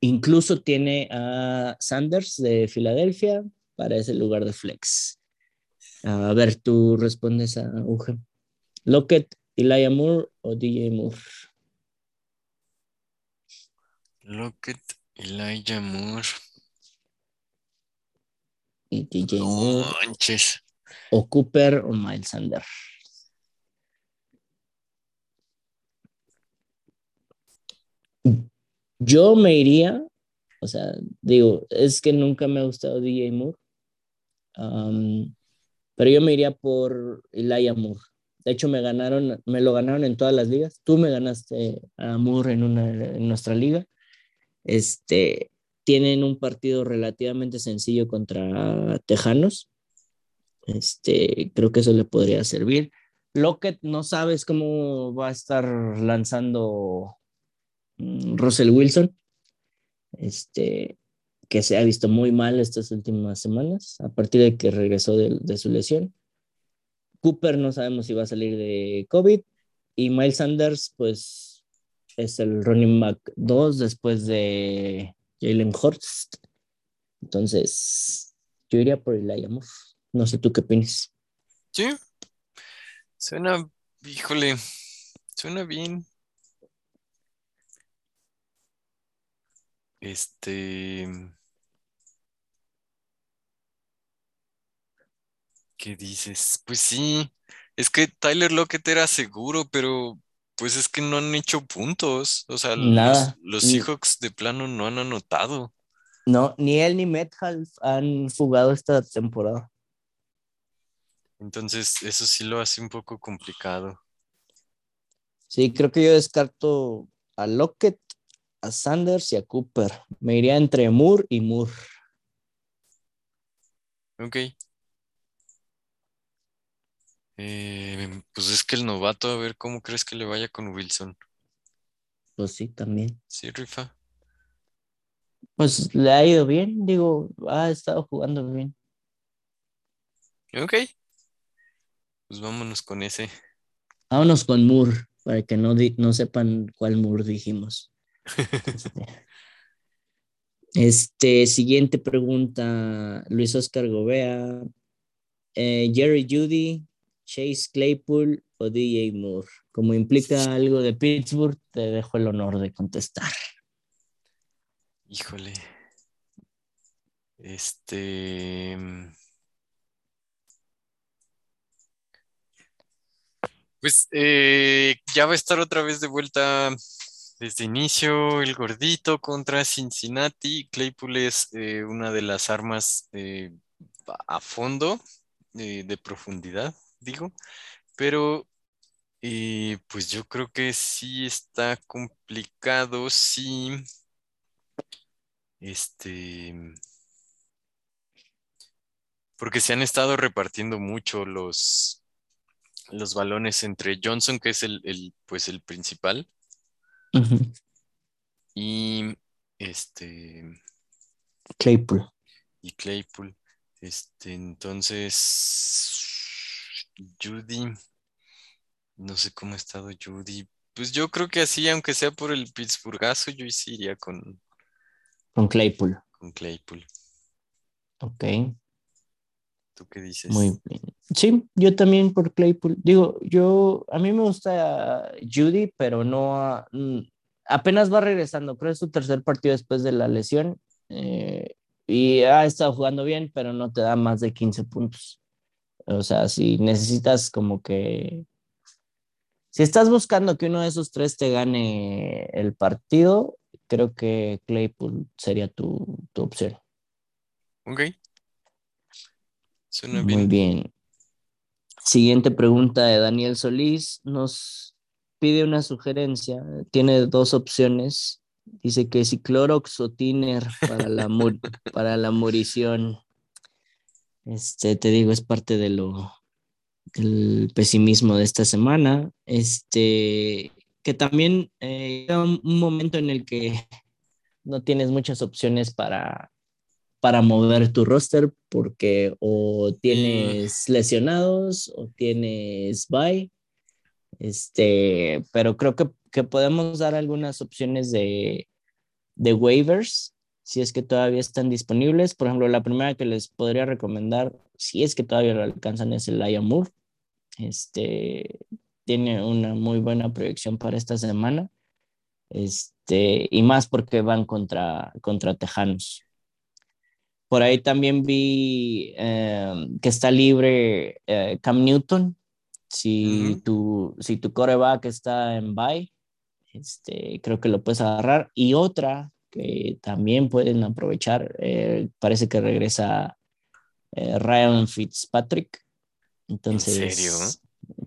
Incluso tiene a Sanders de Filadelfia para ese lugar de flex. A ver, tú respondes a Uge. Lockett, Elijah Moore o DJ Moore. Lockett, Elijah Moore. Y DJ No Moore manches. o Cooper o Miles Sanders. Yo me iría, o sea, digo, es que nunca me ha gustado DJ Moore, pero yo me iría por Elijah Moore. De hecho, me ganaron, me lo ganaron en todas las ligas. Tú me ganaste a Moore en, una, en nuestra liga. Este, tienen un partido relativamente sencillo contra Tejanos. Este, creo que eso le podría servir. Lockett, no sabes cómo va a estar lanzando mm, Russell Wilson, este, que se ha visto muy mal estas últimas semanas, a partir de que regresó de, de su lesión. Cooper no sabemos si va a salir de COVID. Y Miles Sanders, pues, es el running back 2 después de Jalen Hurts. Entonces, yo iría por Elijah Moore. No sé tú qué opinas. Sí. Suena, híjole, suena bien. Este, ¿qué dices? Pues sí, es que Tyler Lockett era seguro, pero pues es que no han hecho puntos. O sea, los, Nada. los. Seahawks de plano no han anotado. No, ni él ni Metcalf han jugado esta temporada. Entonces, eso sí lo hace un poco complicado. Sí, creo que yo descarto a Lockett, a Sanders y a Cooper. Me iría entre Moore y Moore. Ok. Eh, pues es que el novato, a ver cómo crees que le vaya con Wilson. Pues sí, también. Sí, rifa. Pues le ha ido bien, digo, ha estado jugando bien. Ok. Pues vámonos con ese. Vámonos con Moore, para que no, no sepan cuál Moore dijimos. Este, este, siguiente pregunta, Luis Oscar Gobea. Eh, Jerry Judy, Chase Claypool o DJ Moore. Como implica algo de Pittsburgh, te dejo el honor de contestar. Híjole. Este. Pues eh, ya va a estar otra vez de vuelta desde inicio el gordito contra Cincinnati. Claypool es eh, una de las armas eh, a fondo, de profundidad, digo, pero eh, pues yo creo que sí está complicado, sí. Este, porque se han estado repartiendo mucho los, los balones entre Johnson, que es el, el, pues el principal, y este Claypool. y Claypool. Este, entonces, Judy, no sé cómo ha estado Judy. Pues yo creo que así, aunque sea por el Pittsburghazo, yo sí iría con, Con Claypool. con Claypool. Ok, ¿Tú qué dices? muy bien. Sí, yo también por Claypool. Digo, yo, a mí me gusta Judy, pero no, a- mm, apenas va regresando. Creo que es su tercer partido después de la lesión. eh, y ha estado jugando bien, pero no te da más de 15 puntos. O sea, si necesitas como que... Si estás buscando que uno de esos tres te gane el partido, creo que Claypool sería tu, tu opción. Ok. Suena Muy bien. bien. Siguiente pregunta de Daniel Solís. Nos pide una sugerencia. Tiene dos opciones. Dice que si Clorox o Tiner para la, para la murición. Este, te digo, es parte de lo del pesimismo de esta semana. Este, que también eh, un momento en el que no tienes muchas opciones para, para mover tu roster porque o tienes lesionados o tienes bye. Este, pero creo que, que podemos dar algunas opciones de, de waivers si es que todavía están disponibles. Por ejemplo, la primera que les podría recomendar, si es que todavía lo alcanzan, es el Aya Moore. Este, tiene una muy buena proyección para esta semana. Este, y más porque van contra, contra Tejanos. Por ahí también vi eh, que está libre eh, Cam Newton. Si, Ujú. tu, si tu coreback está en bye, este, creo que lo puedes agarrar. Y otra que también pueden aprovechar, eh, parece que regresa eh, Ryan Fitzpatrick. Entonces, serio?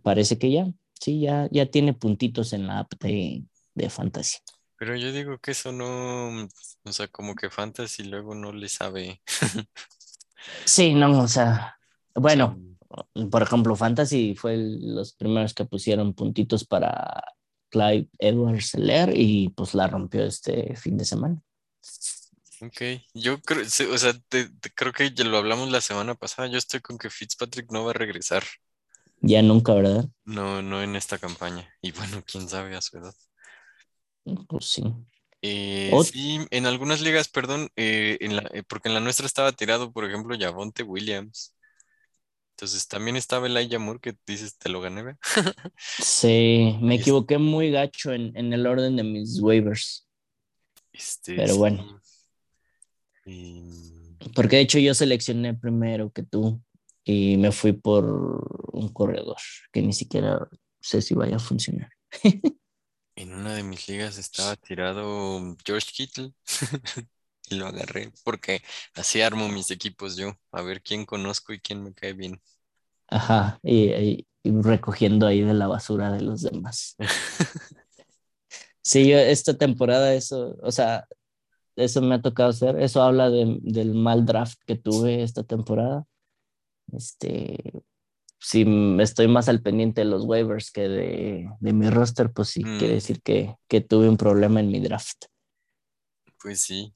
parece que ya, sí, ya, ya tiene puntitos en la app de, de fantasy. Pero yo digo que eso no, o sea, como que Fantasy luego no le sabe. Sí, no, o sea, O sea, bueno, por ejemplo, Fantasy fue el- los primeros que pusieron puntitos para Clyde Edwards Seller y pues la rompió este fin de semana. ok. Yo creo, sí, o sea, te- te- creo que ya lo hablamos la semana pasada. Yo estoy con que Fitzpatrick no va a regresar. Ya nunca, ¿verdad? No, no en esta campaña. Y bueno, quién sabe a su edad. Pues sí. Eh, sí, en algunas ligas, perdón, eh, en la, eh, porque en la nuestra estaba tirado, por ejemplo, Javonte Williams. Entonces también estaba Elijah Moore que dices, te lo gané. Sí, me está. equivoqué muy gacho en, en el orden de mis waivers, Este, Pero sí. bueno. Y- porque de hecho yo seleccioné primero que tú y me fui por un corredor que ni siquiera sé si vaya a funcionar. En una de mis ligas estaba tirado George Kittle y lo agarré porque así armo mis equipos yo, a ver quién conozco y quién me cae bien. Ajá, y, y- y recogiendo ahí de la basura de los demás. Sí, yo esta temporada eso, o sea, eso me ha tocado hacer, eso habla de- del mal draft que tuve esta temporada. Este, si m- estoy más al pendiente de los waivers que de, de mi roster, pues sí, Mm. quiere decir que, que tuve un problema en mi draft. Pues sí,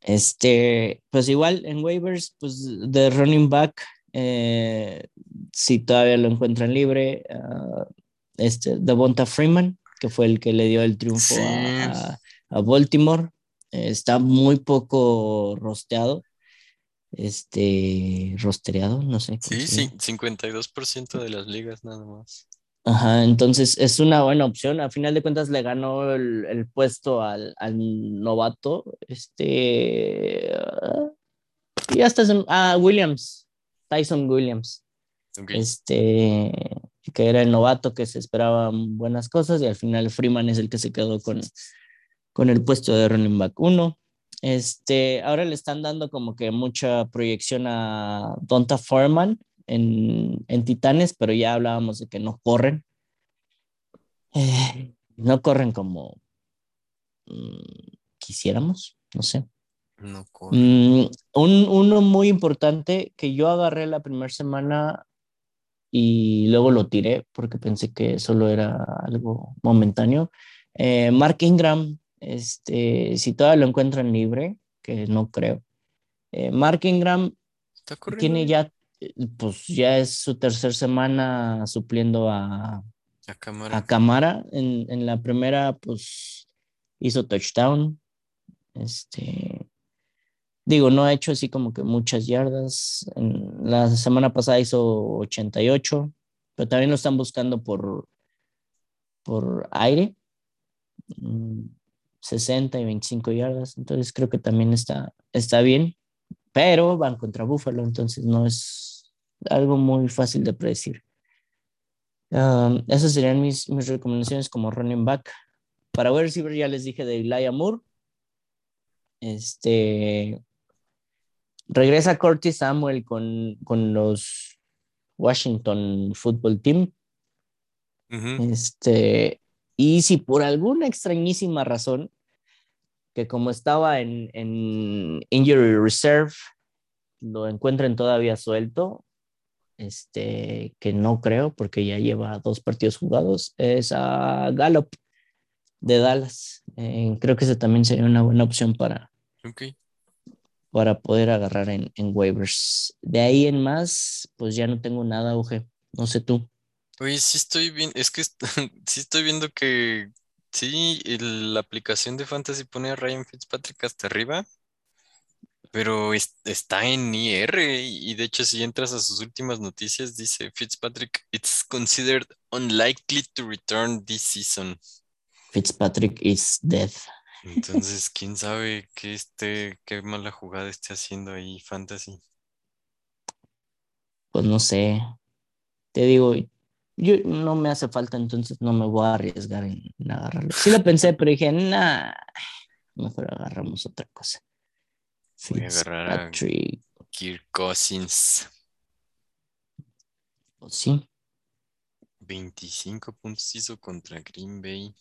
Este, pues igual en waivers, pues de running back, eh, si todavía lo encuentran libre, ah, este, Devonta Freeman, que fue el que le dio el triunfo Sí. a, a- Baltimore, eh, está muy poco rosteado, este, rostereado, no sé sí, sí, diga. 52% de las ligas nada más. Ajá, entonces es una buena opción. A final de cuentas le ganó el, el puesto al, al novato. Este. ah, y hasta es un- ah, Williams, Tyson Williams. Este. Que era el novato que se esperaban buenas cosas y al final Freeman es el que se quedó con, con el puesto de running back 1. Este, ahora le están dando como que mucha proyección a Donta Foreman en, en Titanes, pero ya hablábamos de que no corren. Eh, no corren como mm, quisiéramos, no sé. No mm, un, uno muy importante que yo agarré la primera semana y luego lo tiré porque pensé que solo era algo momentáneo. Eh, Mark Ingram, este, si todavía lo encuentran libre, que no creo. Eh, Mark Ingram tiene ya, pues ya es su tercera semana supliendo a, a Camara. En, en, la primera, pues hizo touchdown. Este, digo, no ha hecho así como que muchas yardas. En, la semana pasada hizo 88, pero también lo están buscando por, por aire. 60 mm, y 25 yardas. Entonces creo que también está, está bien, pero van contra Buffalo, entonces no es algo muy fácil de predecir. Um, esas serían mis, mis recomendaciones como running back. Para ver si ya les dije de Elijah Moore. Este regresa Curtis Samuel con, con los Washington Football Team. Este, y si por alguna extrañísima razón, que como estaba en, en Injury Reserve, lo encuentren todavía suelto, este, que no creo porque ya lleva dos partidos jugados, es a Gallup de Dallas. Eh, creo que ese también sería una buena opción para, para poder agarrar en, en, waivers. De ahí en más, pues ya no tengo nada, Uge. No sé tú. Oye, sí estoy bien, es que sí estoy viendo que sí, la aplicación de Fantasy pone a Ryan Fitzpatrick hasta arriba, pero está en IR y de hecho si entras a sus últimas noticias dice Fitzpatrick, it's considered unlikely to return this season. Fitzpatrick is dead. Entonces, quién sabe qué este, qué mala jugada esté haciendo ahí Fantasy. Pues no sé. Te digo, yo no me hace falta, entonces no me voy a arriesgar en, agarrarlo. Sí lo pensé, pero dije, nah, mejor agarramos otra cosa. Voy a agarrar a Kirk Cousins. Pues sí. 25 puntos hizo contra Green Bay.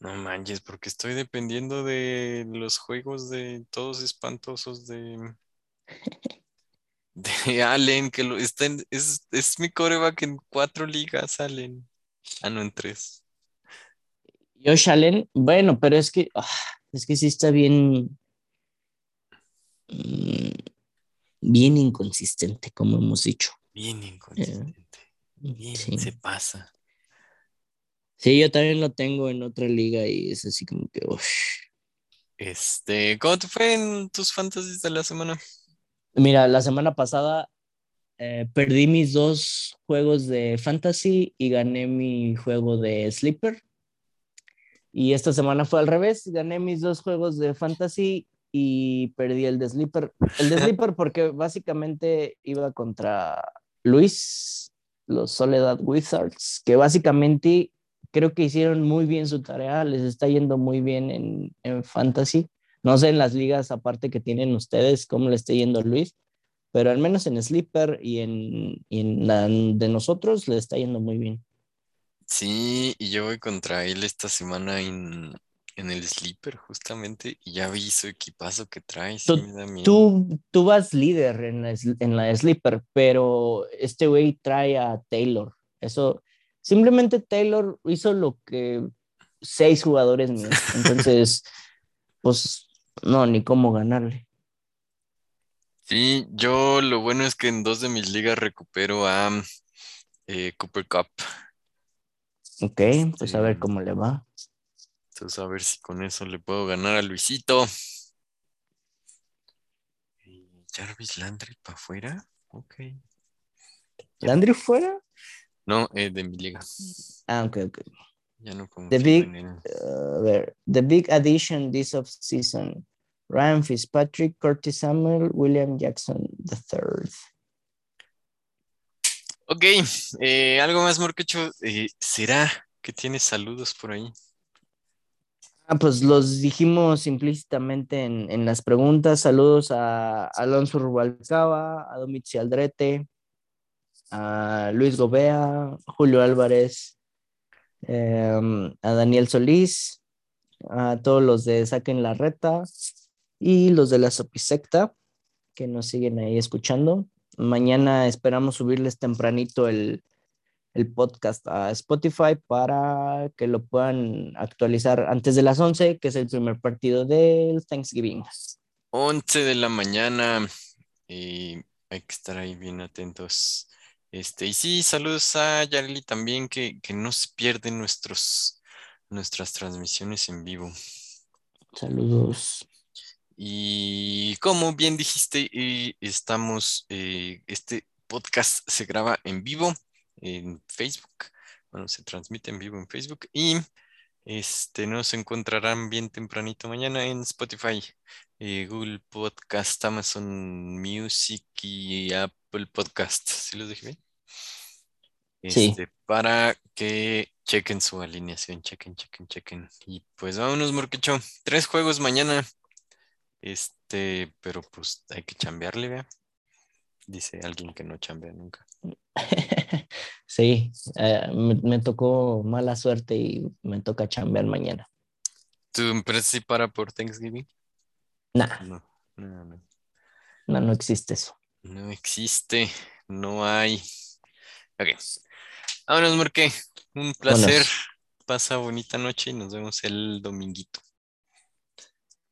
No manches, porque estoy dependiendo de los juegos de todos espantosos de, de Allen, que lo está es, es mi coreback en cuatro ligas, Allen. Ah, no, en tres. Josh Allen, bueno, pero es que, ah, es que sí está bien, mm, bien inconsistente, como hemos dicho. Bien inconsistente. Eh, bien, se pasa. Sí, yo también lo tengo en otra liga y es así como que, uff. Este, ¿cómo te fue en tus fantasies de la semana? Mira, la semana pasada eh, perdí mis dos juegos de fantasy y gané mi juego de sleeper. Y esta semana fue al revés, gané mis dos juegos de fantasy y perdí el de sleeper. El de sleeper porque básicamente iba contra Luis, los Soledad Wizards, que básicamente creo que hicieron muy bien su tarea, les está yendo muy bien en, en fantasy. No sé en las ligas aparte que tienen ustedes cómo le está yendo Luis, pero al menos en Sleeper y en, en la de nosotros le está yendo muy bien. Sí, y yo voy contra él esta semana en, en el Sleeper justamente y ya vi su equipazo que trae. tú, tú, vas líder en la, en la Sleeper, pero este güey trae a Taylor. Eso, Simplemente Taylor hizo lo que seis jugadores míos. Entonces, pues no, ni cómo ganarle. Sí, yo lo bueno es que en dos de mis ligas recupero a eh, Cooper Cup. Ok, pues a ver este, cómo le va. Entonces a ver si con eso le puedo ganar a Luisito. Jarvis Landry para afuera. Ok. ¿Landry fuera? No, eh, de mi liga. Ah, ok, ok. Ya no pongo the big, uh, ver, the big addition this off season. Ryan Fitzpatrick, Curtis Samuel, William Jackson III. Ok, eh, algo más, Morquecho. Eh, ¿Será que tienes saludos por ahí? Ah, pues los dijimos implícitamente en, en las preguntas. Saludos a Alonso Rubalcaba, a Domitzi Aldrete, a Luis Gobea, Julio Álvarez, em, a Daniel Solís, a todos los de Saquen la Reta y los de la Sopisecta que nos siguen ahí escuchando. Mañana esperamos subirles tempranito el, el podcast a Spotify para que lo puedan actualizar antes de las 11, que es el primer partido del Thanksgiving. 11 de la mañana y hay que estar ahí bien atentos. Este, y sí, saludos a Yareli también, que, que no se pierden nuestros, nuestras transmisiones en vivo. Saludos. Y como bien dijiste, eh, estamos, eh, este podcast se graba en vivo en Facebook. Bueno, se transmite en vivo en Facebook y este, nos encontrarán bien tempranito mañana en Spotify, eh, Google Podcast, Amazon Music y Apple Podcast. ¿Sí los dije bien? Sí. Este, para que chequen su alineación, chequen, chequen, chequen. Y pues vámonos, Morquecho. Tres juegos mañana. Este, pero pues hay que chambearle, vea. Dice alguien que no chambea nunca. sí, eh, me, me tocó mala suerte y me toca chambear mañana. ¿Tu empresa sí para por Thanksgiving? Nah, No, no, no. no, no existe eso. No existe, no hay. Ok. Vámonos, Morque. Un placer. Vámonos. Pasa bonita noche y nos vemos el dominguito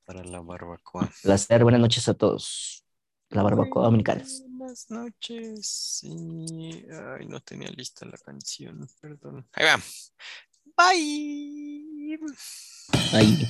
para la barbacoa. Placer, buenas noches a todos. La barbacoa dominicana. Buenas noches. Sí. Ay, no tenía lista la canción, perdón. Ahí va. Bye. Ahí.